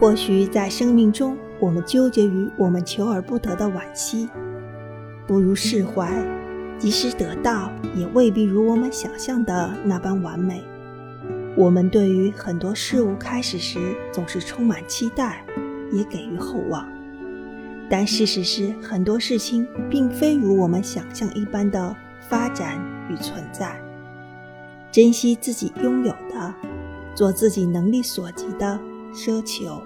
或许在生命中，我们纠结于我们求而不得的惋惜，不如释怀；即使得到，也未必如我们想象的那般完美。我们对于很多事物开始时总是充满期待，也给予厚望，但事实是，很多事情并非如我们想象一般的发展与存在。珍惜自己拥有的，做自己能力所及的奢求。